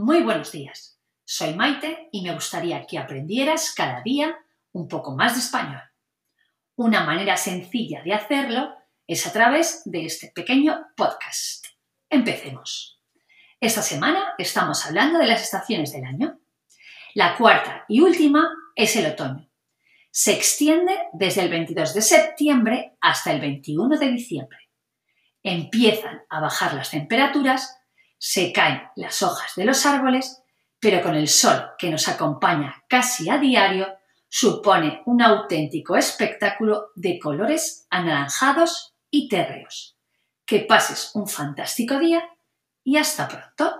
Muy buenos días. Soy Maite y me gustaría que aprendieras cada día un poco más de español. Una manera sencilla de hacerlo es a través de este pequeño podcast. Empecemos. Esta semana estamos hablando de las estaciones del año. La cuarta y última es el otoño. Se extiende desde el 22 de septiembre hasta el 21 de diciembre. Empiezan a bajar las temperaturas se caen las hojas de los árboles, pero con el sol que nos acompaña casi a diario, supone un auténtico espectáculo de colores anaranjados y térreos. Que pases un fantástico día y hasta pronto.